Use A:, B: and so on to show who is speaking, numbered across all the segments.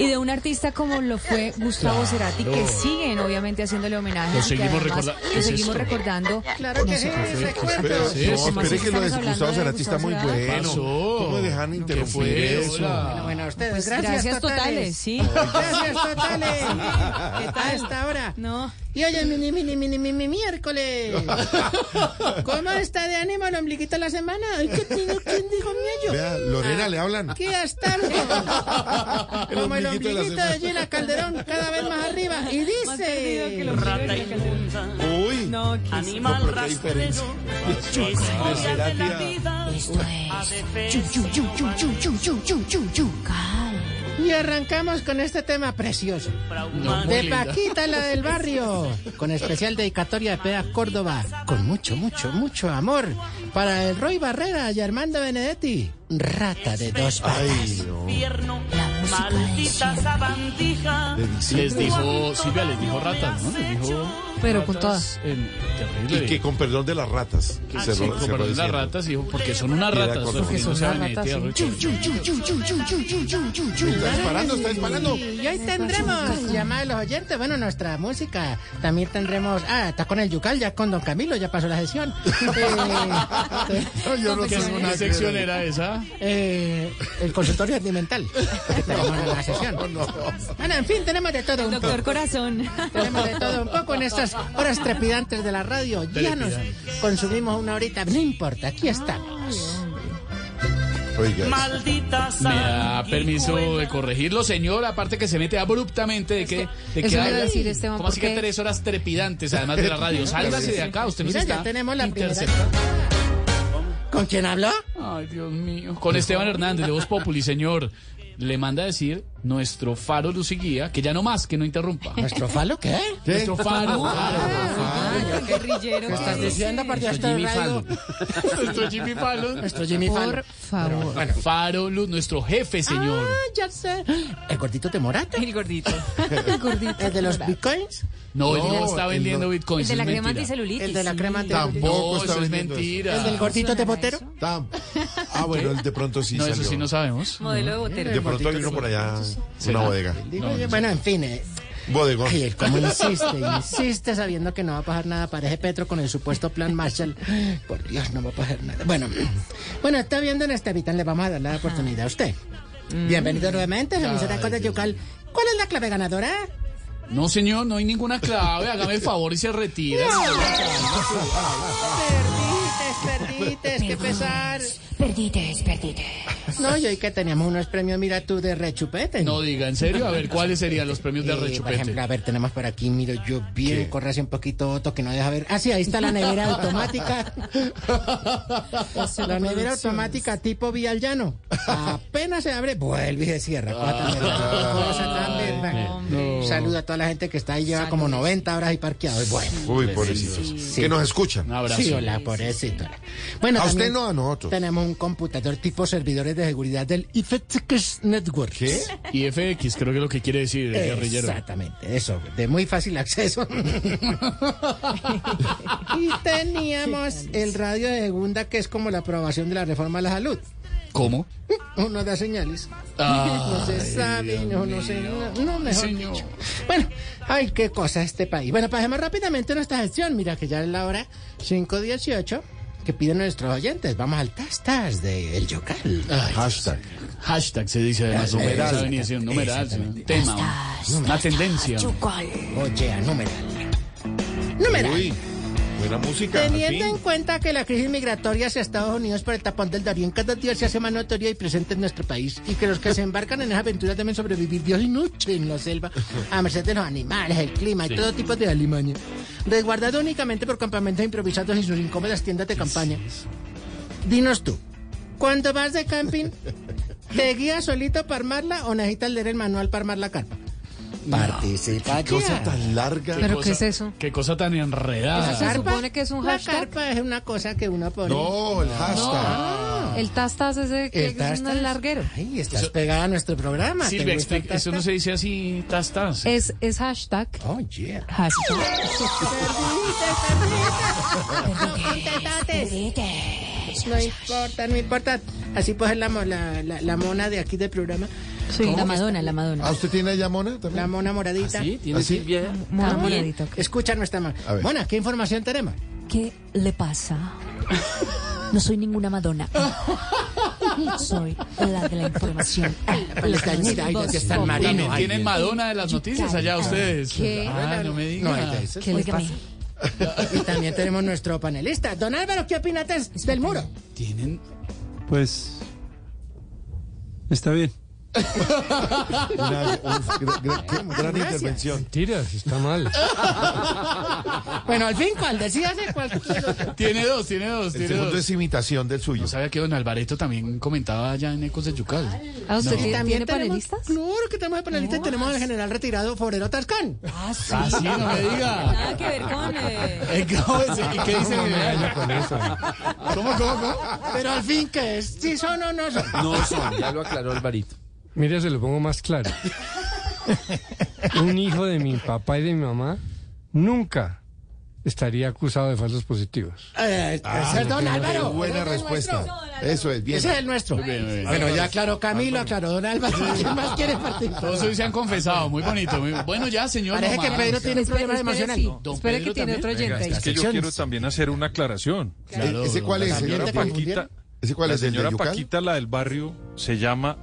A: Y de un artista como lo fue Gustavo Cerati, que siguen obviamente haciéndole homenaje.
B: Lo seguimos
A: además
B: recorda-
A: Lo
B: ¿qué es
A: seguimos recordando.
C: Claro que sí, se
D: No, que lo de Gustavo Cerati está muy bueno.
B: pasó?
D: ¿Cómo dejan
B: ¿Qué
D: interrumpir eso?
C: Bueno, bueno, a ustedes,
A: Pues
C: gracias,
A: gracias
C: totales.
A: totales, sí.
C: Gracias totales. ¿Qué tal esta hora?
A: No.
C: Y hoy es mini, mini, mini, mini, miércoles. ¿Cómo está de ánimo el ombliguito de la semana? Ay, ¿qué digo? ¿Quién dijo mi
D: Vea, Lorena, le hablan.
C: ¿Qué hasta Como el
D: ombliguito de
C: de. Gina Calderón, cada vez más arriba. Y dice...
E: Rata inmunda,
D: Uy.
A: No, ¿qué es?
E: animal
D: diferencia.
E: rastrero, historia de la vida, adefesio
C: Y arrancamos con este tema precioso.
B: No,
C: De. Paquita, la del barrio, con especial dedicatoria de Pea Córdoba, con mucho, mucho, mucho amor, para el Roy Barrera y Armando Benedetti, rata de dos patas.
D: Ay, no.
E: Maldita sabandija.
B: Les dijo, Silvia les dijo ratas, ¿no? Les dijo
A: Pero con
B: terrible.
D: Y que con perdón de las ratas. que
B: Ah,
D: se
B: sí, con
D: se
B: perdón de las ratas, dijo, porque son unas ratas.
A: Porque son unas ratas.
D: Está disparando, está disparando.
C: Y hoy tendremos llamada de los oyentes, bueno, nuestra música. También tendremos, ah, está con el Yucal, ya con Don Camilo, ya pasó la sesión. Eh,
D: yo no
B: ¿Qué,
D: tengo nada
B: ¿Qué
D: que
B: sección era esa?
C: eh, el consultorio sentimental, que tenemos en la sesión. Bueno, en fin, tenemos de todo un poco.
A: Doctor Corazón.
C: Tenemos de todo un poco en estas horas trepidantes de la radio. Ya nos consumimos una horita, no importa, aquí estamos.
D: Oiga,
E: Maldita
B: Me da permiso de corregirlo, señor. Aparte que se mete abruptamente de que, de que
A: decir, Esteban,
B: ¿Cómo así que tres horas trepidantes, además de la radio? Sálgase de acá, usted nos
C: Mira, ya
B: está
C: tenemos la primera.
B: interceptando.
C: ¿Con quién habló?
B: Ay, Dios mío. Con Esteban Hernández, de Voz Populi, señor. Le manda a decir nuestro faro luz y guía, que ya no más, que no interrumpa.
C: ¿Nuestro falo qué?
D: ¿qué?
B: Nuestro faro.
A: Ay, guerrillero.
C: ¿Qué estás diciendo,
B: Nuestro
C: esta
B: Jimmy? Fallon. Nuestro Jimmy Fallon.
C: Nuestro Jimmy Fallon.
A: Por favor.
C: Bueno,
B: Faro Luz, nuestro jefe, señor.
C: Ah, ya sé. ¿El gordito de Morata?
A: El gordito. El gordito.
C: ¿El de los bitcoins?
B: No, él no está vendiendo
D: no.
A: El
B: bitcoins.
A: de la crema anticelulitis.
C: ¿El de la crema de
D: Tampoco
B: No,
D: está
B: eso es mentira.
C: ¿El del gordito de Botero?
D: Ah, bueno, de pronto sí
B: No,
D: salió.
B: eso sí no sabemos.
A: Modelo de botero.
D: De pronto vino por allá una bodega.
C: Yo, bueno, en fin. eh,
D: Bodegón.
C: Ay, él como insiste, insiste sabiendo que no va a pasar nada. Parece Petro con el supuesto plan Marshall. Por Dios, no va a pasar nada. Bueno, bueno, está viendo en este le vamos a dar la oportunidad a usted. Bienvenido nuevamente, se emisora Cosa Yucal. ¿Cuál es la clave ganadora?
B: No, señor, no hay ninguna clave. Hágame el favor y se retira.
C: Perdites, qué pesar.
A: Perdites, perdites.
C: No, y hoy que teníamos unos premios, mira tú, de rechupete.
B: No diga, en serio. A ver, ¿cuáles serían los premios de
C: Eh, por
B: rechupete?
C: ejemplo, a ver, tenemos por aquí, miro yo bien, corre así un poquito otro que no deja ver. Ah, sí, ahí está la nevera automática. la nevera automática tipo vía al llano. Apenas se abre, vuelve y se cierra. Cosa tan verdad.
B: No.
C: Saludo a toda la gente que está ahí, lleva como 90 horas ahí parqueado. Bueno.
D: Uy, pobrecitos. Que nos escuchan.
B: Un abrazo.
C: Sí, hola, pobrecito. Bueno,
D: A usted no, a nosotros.
C: Tenemos un computador tipo servidores de seguridad del IFETX Network.
D: ¿Qué?
B: Y FX, creo que es lo que quiere decir el guerrillero.
C: Exactamente, eso, de muy fácil acceso. y teníamos el radio de segunda, que es como la aprobación de la reforma a la salud.
B: ¿Cómo?
C: Uno da señales.
B: Ah,
C: no se sabe, no, no sé, no, no, mejor
B: señor.
C: dicho. Bueno, ay, qué cosa este país. Bueno, pasemos rápidamente a nuestra gestión. Mira que ya es la hora 5.18 que piden nuestros oyentes. Vamos al tastas de El Yocal.
D: Hashtag.
B: hashtag se dice además.
D: Numeral.
B: Un numeral, un tema, un- una tendencia.
C: Oye, a numeral. Numeral.
D: Uy, buena música. al
C: Teniendo en cuenta que la crisis migratoria hacia Estados Unidos por el tapón del Darién cada día se hace más notoria y presente en nuestro país y que los que se embarcan en esa aventura deben sobrevivir día y noche en la selva a merced de los animales, el clima y todo tipo de alimaña, resguardado únicamente por campamentos improvisados y sus incómodas tiendas de campaña. Dinos tú, cuando vas de camping, ¿te guías solito para armarla o necesitas leer el manual para armar la carpa? Participa
D: Qué cosa tan larga.
A: ¿Pero
B: cosa-
A: qué es eso?
B: Qué cosa tan enredada.
A: Se supone que es un hashtag.
C: La carpa es una cosa que uno pone.
D: No, el hashtag.
A: El tastas es, de, que
C: El
A: es
C: tastas.
A: un larguero.
C: Ay, estás pegada a nuestro programa. ¿Te
B: Silvia, explica, eso no
C: tastas?
B: se dice así, tas, tas.
A: Es, es hashtag.
C: Oh, yeah.
A: Hashtag.
C: No importa, no importa. Así puede ser la, la, la, la mona de aquí del programa.
A: Sí, la Madonna, la Madonna.
D: ¿Ah, usted tiene allá Mona también?
C: La mona moradita.
F: ¿Sí? ¿Tiene
D: ¿Ah, sí?
F: Silvia?
A: Mona moradita, ok.
C: Escucha nuestra mona.
D: A ver.
C: Mona, ¿qué información tenemos?
A: ¿Qué le pasa? No soy ninguna Madonna. Soy la de la información.
C: El
A: Populi.
C: marino.
B: Tienen. Madonna de las noticias allá ustedes.
A: ¿Qué?
B: Ah, no me
C: No,
B: diga.
C: ese es
A: ¿Qué le
C: fácil. Y también tenemos nuestro panelista. Don Álvaro, ¿qué opinas del muro?
B: Tienen
G: Pues. Está bien.
D: Una- un- gra- gra- qué gran intervención.
G: Mentiras, está mal.
C: Bueno, al fin, ¿cuál? Decíase cuál.
B: Tiene dos, tiene dos,
D: El
B: tiene
D: segundo
B: dos.
D: es imitación del suyo.
B: No sabía que don Alvareto también comentaba allá en Ecos de Yucal.
A: ¿Ah, usted
C: también tenemos-
A: panelistas?
C: Claro que tenemos de panelista y tenemos al general retirado Forero Tascán.
A: Ah, sí.
B: Ah, sí, no me diga.
A: Nada que ver con... eh,
B: Eh, ¿cómo es? ¿Y qué dice? ¿Cómo, cómo, cómo?
C: Pero al fin, ¿qué es? ¿Sí son o no son?
F: No son, ya lo aclaró Alvarito.
G: Mira, se lo pongo más claro. Un hijo de mi papá y de mi mamá nunca estaría acusado de falsos positivos.
C: Eh, ese es Don
D: Qué
C: Álvaro.
D: buena
C: Ese es el
D: respuesta. Eso es, bien.
C: Ese es el nuestro.
B: bien, bien.
C: Bueno, ya aclaró Camilo, aclaró Don Álvaro. ¿Quién más quiere participar?
B: Todos hoy se han confesado, muy bonito. muy- Bueno, ya, señor.
C: Parece
B: no
C: que
B: más.
C: Pedro tiene un problema
A: espere,
C: emocional.
A: sí.
B: Don
A: Espere
B: Pedro
A: que tiene
B: también.
A: otro oyente.
H: Es que yo quiero también hacer una aclaración.
B: Claro,
D: ¿Ese cuál es? Señora Paquita? ¿Ese cuál
H: La
D: es? ¿El de
H: señora? Paquita, la del barrio, se llama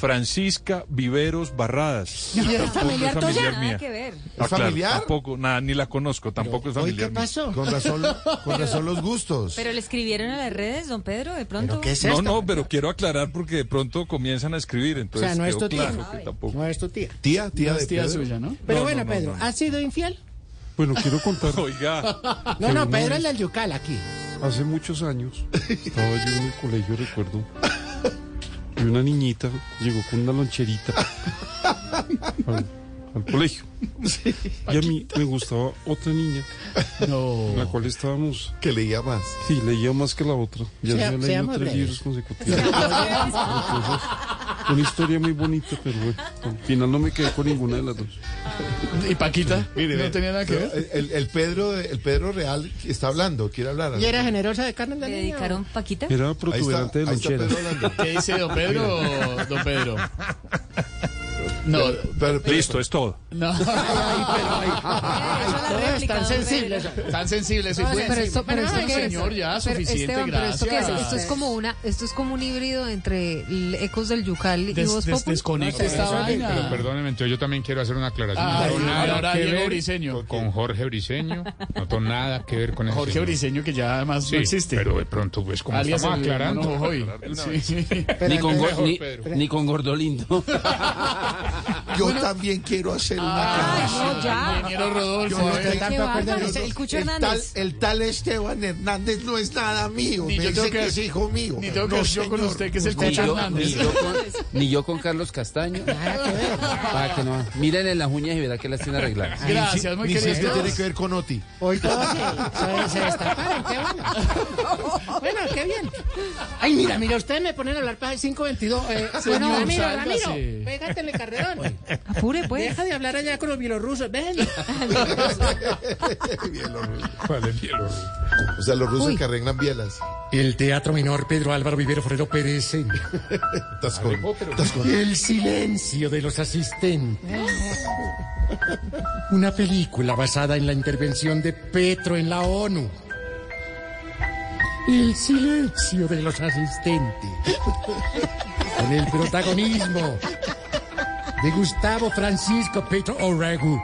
H: Francisca Viveros Barradas.
C: ¿Y es familiar tuya?
H: familiar
A: Nada
H: mía.
A: que ver.
H: Ah, claro,
D: familiar?
H: Tampoco, nada, ni la conozco, tampoco es familiar
C: ¿qué
H: mía.
C: pasó?
D: Con razón, con razón los gustos.
A: ¿Pero le escribieron a las redes, don Pedro, de pronto?
C: ¿Pero qué es
H: No, no, pero quiero aclarar porque de pronto comienzan a escribir,
C: O sea, no es tu tía.
H: claro que tampoco.
C: No es tu tía.
D: Tía, tía
B: No
D: de
B: es tía
D: Pedro.
B: suya, ¿no?
C: Pero
H: No,
C: bueno,
H: no, no,
C: Pedro,
H: no.
C: ¿has sido infiel?
G: Bueno, quiero contar.
H: Oiga,
C: No, no, Pedro es del Yucal aquí.
G: Hace muchos años estaba yo en el colegio, recuerdo. Y una niñita llegó con una loncherita al, al colegio. Y a mí me gustaba otra niña, con la
B: No.
G: cual estábamos.
D: Que leía más.
G: Sí, leía más que la otra. Ya
C: Sea-
G: había leído tres libros consecutivos. Entonces, una historia muy bonita, pero bueno, al final no me quedé con ninguna de las dos.
B: ¿Y Paquita?
D: Mire,
B: no tenía nada que ver.
D: El, el Pedro, el Pedro real está hablando, quiere hablar.
C: ¿Y era generosa de carne de
A: ¿Le dedicaron Paquita?
G: Era
D: Ahí está,
G: protuberante de lonchera.
B: ¿Qué dice don Pedro, don Pedro? No,
D: Pero- pero-
H: listo, es todo.
B: no.
C: Todos tan sensibles.
B: Tan sensible, soy
I: No, pero esto, pero
B: Bueno,
I: esto qué es?
B: señor, ya,
I: Pero,
B: suficiente,
I: Esteban, pero esto es?
B: gracias.
I: Esto es como una, esto es como un híbrido entre Ecos del Yucal y
B: Des-
I: Voz
B: des-
I: Populi.
B: desconecte esta vaina.
J: Pero perdóneme, entonces yo también quiero hacer una aclaración.
B: Ah,
J: no nada
B: ahora
J: que
B: Diego
J: ver
B: Briseño.
J: con Jorge Briseño. No tengo nada que ver con ese
B: Jorge
J: señor.
B: Briseño, que ya además
J: Sí,
B: no existe.
J: pero de pronto, pues, como
B: Alias
J: estamos aclarando.
B: Sí.
J: Pedro.
F: ni con Gordolindo.
D: Yo también quiero hacer una
A: Ay, no, ya.
B: Ingeniero Rodolfo,
C: Yo no
B: a
C: estoy
B: ver.
C: tan
A: Qué
C: de acuerdo en
A: bárbaro,
C: eso.
A: el Cucho
D: el tal,
A: Hernández.
D: el tal Esteban Hernández no es nada mío.
B: Ni
D: Me
B: yo tengo
D: dice
B: que-
D: que es hijo mío.
B: Ni tengo que
D: No,
B: ver yo con usted, que es el Cucho
F: yo, ni,
B: Hernández.
F: yo con, ni yo con Carlos Castaño. Para que no. Miren en las uñas y verá que las tiene arregladas.
B: Gracias, muy
D: Ni si
B: querido.
D: usted tiene que ver con Oti.
C: Hoy todos se, se, se destaparon, qué bueno. Bueno, qué bien. Ay, mira, mira, ustedes me ponen a hablar para el 522. Eh, bueno, Ramiro. Ramiro, pégatele
A: Apure, pues.
C: Deja de hablar allá con los bielorrusos, ven.
J: ¿Cuál es Bielorruso?
D: O sea, los rusos que arreglan bielas.
K: El Teatro Menor Pedro Álvaro Vivero Forero Pérez. en
D: Tascón. Tascón.
K: El silencio de los asistentes. Una película basada en la intervención de Petro en la ONU. El silencio de los asistentes. Con el protagonismo de Gustavo Francisco Petro Orrego.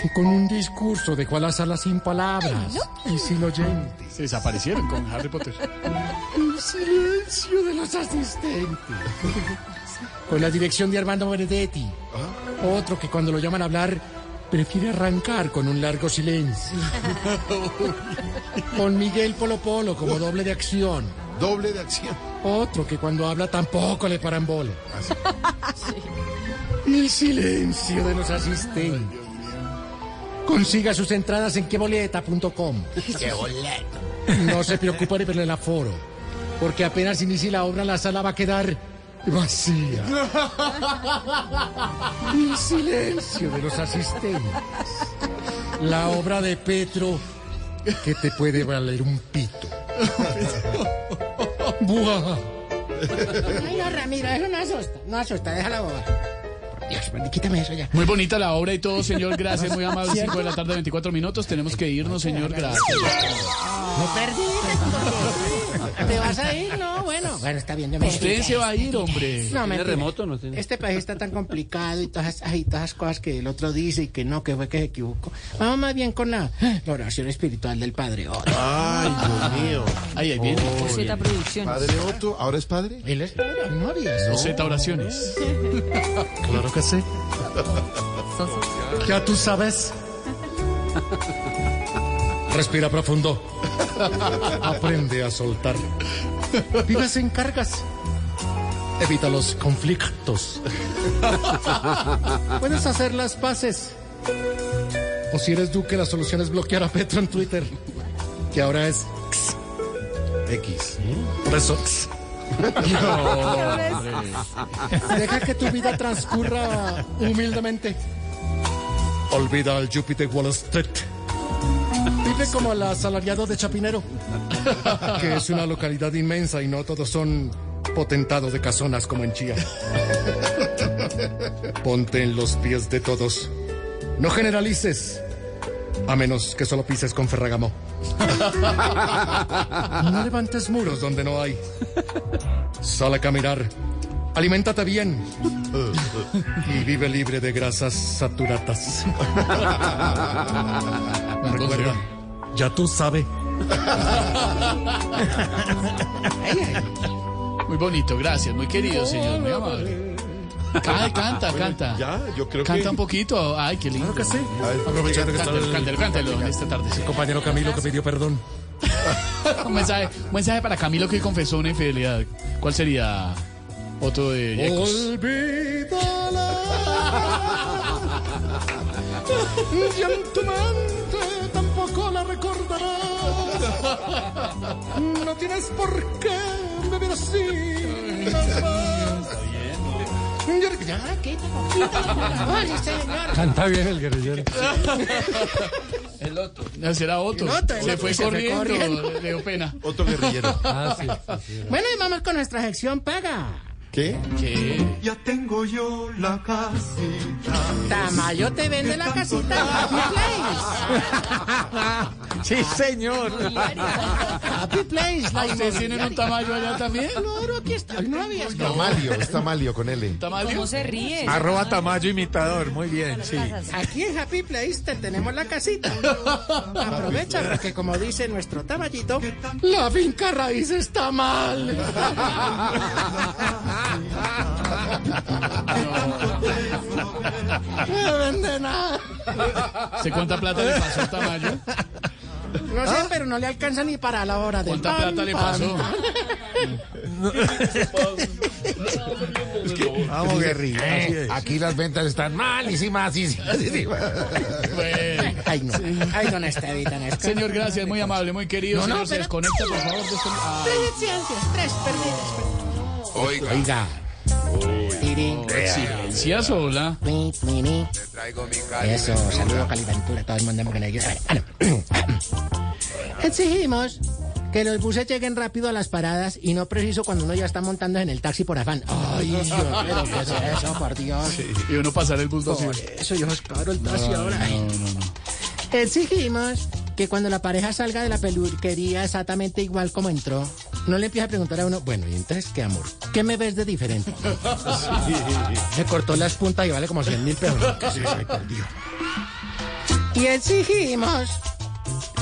K: Que con un discurso dejó a la sala sin palabras y sin oyentes.
B: Se desaparecieron con Harry Potter.
K: El silencio de los asistentes. Con la dirección de Armando Benedetti. Otro que cuando lo llaman a hablar prefiere arrancar con un largo silencio. Con Miguel Polo Polo como doble de acción.
D: Doble de acción.
K: Otro que cuando habla tampoco le paran bola. El silencio de los asistentes. Consiga sus entradas en queboleta.com.
C: Qué boleto.
K: No se preocupe por el aforo, porque apenas inicie la obra la sala va a quedar vacía. El silencio de los asistentes. La obra de Petro que te puede valer un pito. Buah.
C: Ay, no, Ramiro, eso no asusta. No asusta, déjala boba. Quítame eso ya.
B: Muy bonita la obra y todo, señor. Gracias, muy amable. 5 de la tarde, 24 minutos. Tenemos que irnos, señor. Gracias.
C: Me perdí. ¿Te vas a ir? No, bueno. Bueno, está bien. yo me
B: Usted se va a ir, hombre.
C: No,
F: ¿Tiene
C: mentira.
F: remoto no tiene?
C: Este país está tan complicado y todas, ay, todas esas cosas que el otro dice y que no, que fue que se equivocó. Vamos más bien con la, la oración espiritual del Padre Otto.
D: Ay, Dios mío.
B: Ahí, ahí viene.
I: Z Producciones.
D: Padre Otto, ¿ahora es padre?
C: Él es padre, no había.
B: Z oraciones.
K: Claro que sí. Ya tú sabes. Respira profundo. Aprende a soltar. Vive sin cargas. Evita los conflictos. Puedes hacer las paces. O si eres Duque, la solución es bloquear a Petro en Twitter. Que ahora es
D: X.
K: por eso. Deja que tu vida transcurra humildemente. Olvida al Jupiter Wall Street. Vive como el asalariado de Chapinero, que es una localidad inmensa y no todos son potentados de casonas como en Chía. Ponte en los pies de todos. No generalices, a menos que solo pises con Ferragamo. No levantes muros donde no hay. Sal a caminar. Aliméntate bien. Y vive libre de grasas saturadas. Recuerda, ya tú sabes.
B: Muy bonito, gracias. Muy querido, señor. Muy amable. Ay, canta, canta.
D: Ya, yo creo
B: Canta
D: que.
B: un poquito. Ay, qué lindo.
K: Claro que sí.
D: Ay,
K: Aprovechando que
B: Cántelo,
K: el
B: cántelo, cántelo en esta tarde. sí.
K: compañero Camilo que pidió perdón.
B: Un mensaje, un mensaje para Camilo que confesó una infidelidad. ¿Cuál sería otro de Yecos?
K: Olvídala. Y en tu mente tampoco la recordarás. No tienes por qué vivir así.
C: Ya, señor.
K: Canta bien el guerrillero.
F: El otro.
B: No, será Otto,
C: el
B: se, fue
C: se fue
B: corriendo,
C: corriendo.
B: le dio pena.
D: Otro guerrillero.
K: Ah, sí.
C: Bueno, y vamos con nuestra sección paga.
D: ¿Qué?
B: ¿Qué?
L: Ya tengo yo la casita.
C: Tamayo te vende la casita Happy Place.
D: Sí, señor.
C: Happy Place. La
B: ¿Ah, ¿Ustedes tienen un tamaño allá también?
C: Claro, aquí está. No había
D: Tamalio, es Tamalio con L.
I: ¿Cómo se ríe?
H: Arroba Tamayo imitador, muy bien, sí.
C: Aquí en Happy Place te tenemos la casita. Aprovecha porque como dice nuestro Tamayito, la finca raíz está mal. No vende nada.
B: ¿Se cuánta plata le pasó a Tamayo?
C: No sé, pero no le alcanza ni para la hora de
B: ¿Cuánta plata le pasó?
D: Vamos, guerrilla. así es.
K: Aquí las ventas están malísimas.
B: Bueno.
C: Ay, no. Ay, don Estevita, no es que-
B: Señor, gracias, muy amable, muy querido.
C: No, no,
B: Señor, se
C: pero-
B: desconecta, por favor. descone- Ah,
C: Tres ciencias, tres perdidas.
K: Oiga. Oiga.
C: Tirín.
B: exigencia sola.
C: Mi, mi, mi. Eso, saludo Caliventura, todo el mundo con ellos. Ah, no. Exigimos que los buses lleguen rápido a las paradas y no preciso cuando uno ya está montando en el taxi por afán. Ay, Dios, pero ¿qué es eso, por Dios?
B: Y uno pasar el bus.
C: Por eso yo es caro el taxi ahora. Exigimos que cuando la pareja salga de la peluquería exactamente igual como entró, no le empiece a preguntar a uno, bueno, ¿y entonces qué amor? ¿Qué me ves de diferente? Se cortó las puntas y vale como 100 mil pesos. Y exigimos,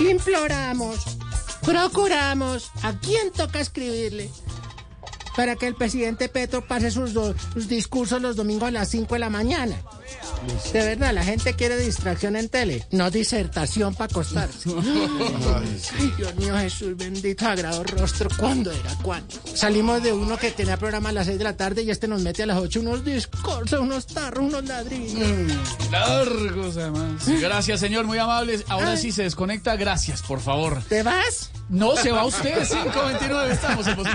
C: imploramos, procuramos, ¿a quién toca escribirle? Para que el presidente Petro pase sus, do- sus discursos los domingos a las 5 de la mañana. De verdad, la gente quiere distracción en tele, no disertación para acostarse. Ay, Dios mío, Jesús bendito, sagrado rostro. ¿Cuándo era? ¿Cuándo? Salimos de uno que tenía programa a las 6 de la tarde y este nos mete a las 8 unos discursos, unos tarros, unos ladrillos.
B: Largos, además. Gracias, señor, muy amables. Ahora
C: Ay.
B: sí se desconecta, gracias, por favor.
C: ¿Te vas?
B: No se va usted, 529, estamos en Voz.